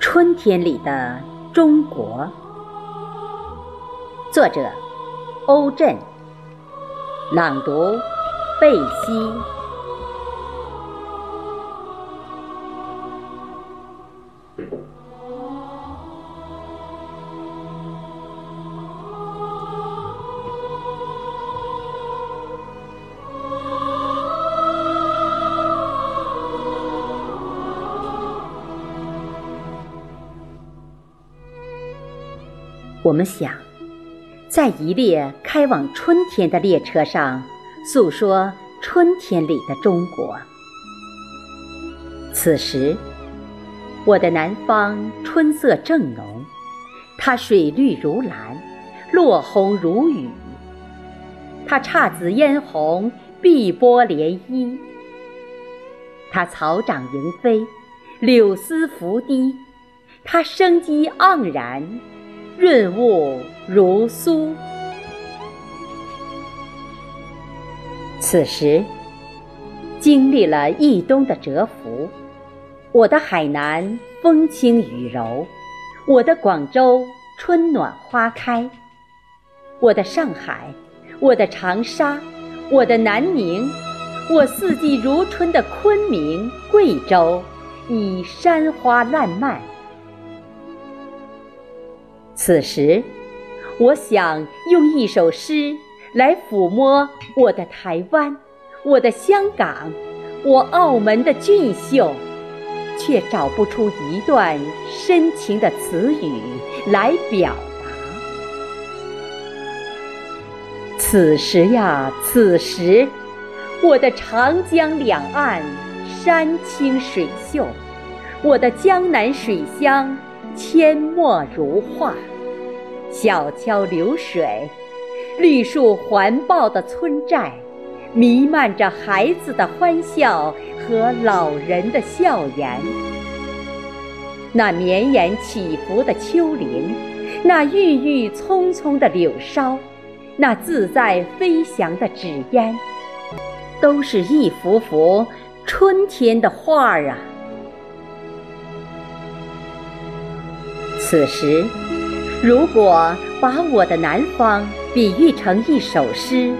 春天里的中国，作者欧震，朗读贝西。我们想，在一列开往春天的列车上，诉说春天里的中国。此时，我的南方春色正浓，它水绿如蓝，落红如雨；它姹紫嫣红，碧波涟漪；它草长莺飞，柳丝拂堤；它生机盎然。润物如酥。此时，经历了一冬的蛰伏，我的海南风轻雨柔，我的广州春暖花开，我的上海，我的长沙，我的南宁，我四季如春的昆明、贵州，已山花烂漫。此时，我想用一首诗来抚摸我的台湾，我的香港，我澳门的俊秀，却找不出一段深情的词语来表达。此时呀，此时，我的长江两岸山清水秀，我的江南水乡。阡陌如画，小桥流水，绿树环抱的村寨，弥漫着孩子的欢笑和老人的笑颜。那绵延起伏的丘陵，那郁郁葱葱的柳梢，那自在飞翔的纸鸢，都是一幅幅春天的画儿啊！此时，如果把我的南方比喻成一首诗、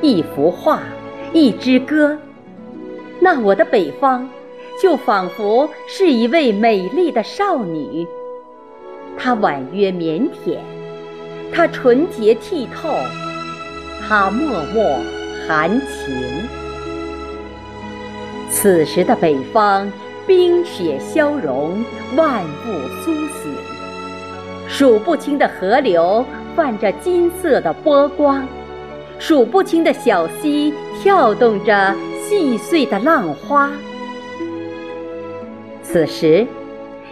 一幅画、一支歌，那我的北方就仿佛是一位美丽的少女。她婉约腼腆，她纯洁剔透，她脉脉含情。此时的北方，冰雪消融，万物苏醒。数不清的河流泛着金色的波光，数不清的小溪跳动着细碎的浪花。此时，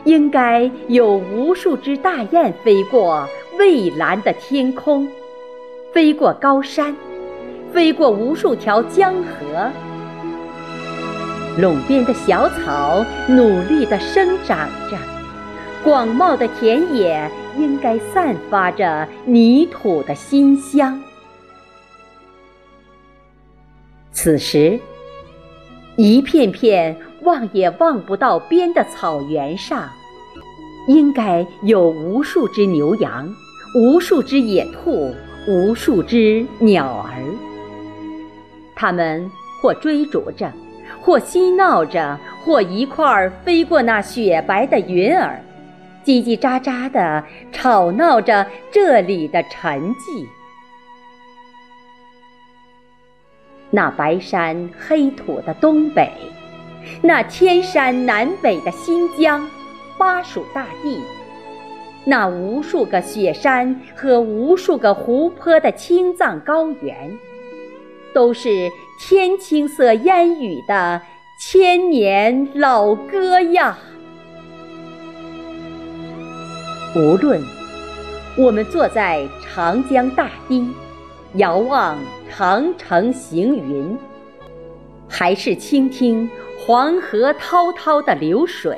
应该有无数只大雁飞过蔚蓝的天空，飞过高山，飞过无数条江河。垄边的小草努力地生长着，广袤的田野。应该散发着泥土的馨香。此时，一片片望也望不到边的草原上，应该有无数只牛羊，无数只野兔，无数只鸟儿。它们或追逐着，或嬉闹着，或一块儿飞过那雪白的云儿。叽叽喳喳地吵闹着这里的沉寂。那白山黑土的东北，那天山南北的新疆，巴蜀大地，那无数个雪山和无数个湖泊的青藏高原，都是天青色烟雨的千年老歌呀。无论我们坐在长江大堤，遥望长城行云，还是倾听黄河滔滔的流水；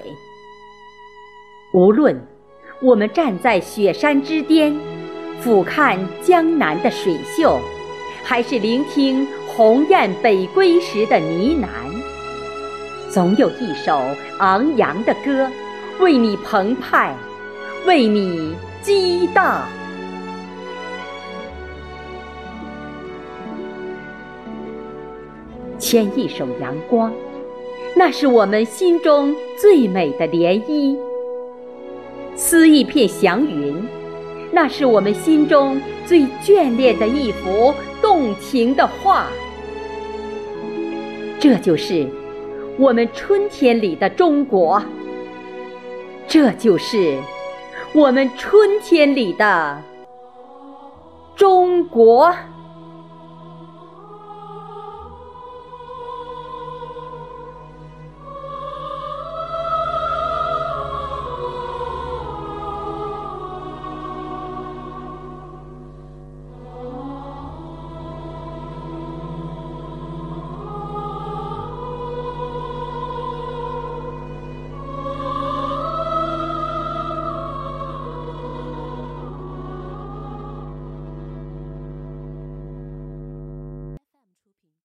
无论我们站在雪山之巅，俯瞰江南的水秀，还是聆听鸿雁北归时的呢喃？总有一首昂扬的歌，为你澎湃，为你激荡。牵一首阳光，那是我们心中最美的涟漪；撕一片祥云，那是我们心中最眷恋的一幅动情的画。这就是我们春天里的中国，这就是我们春天里的中国。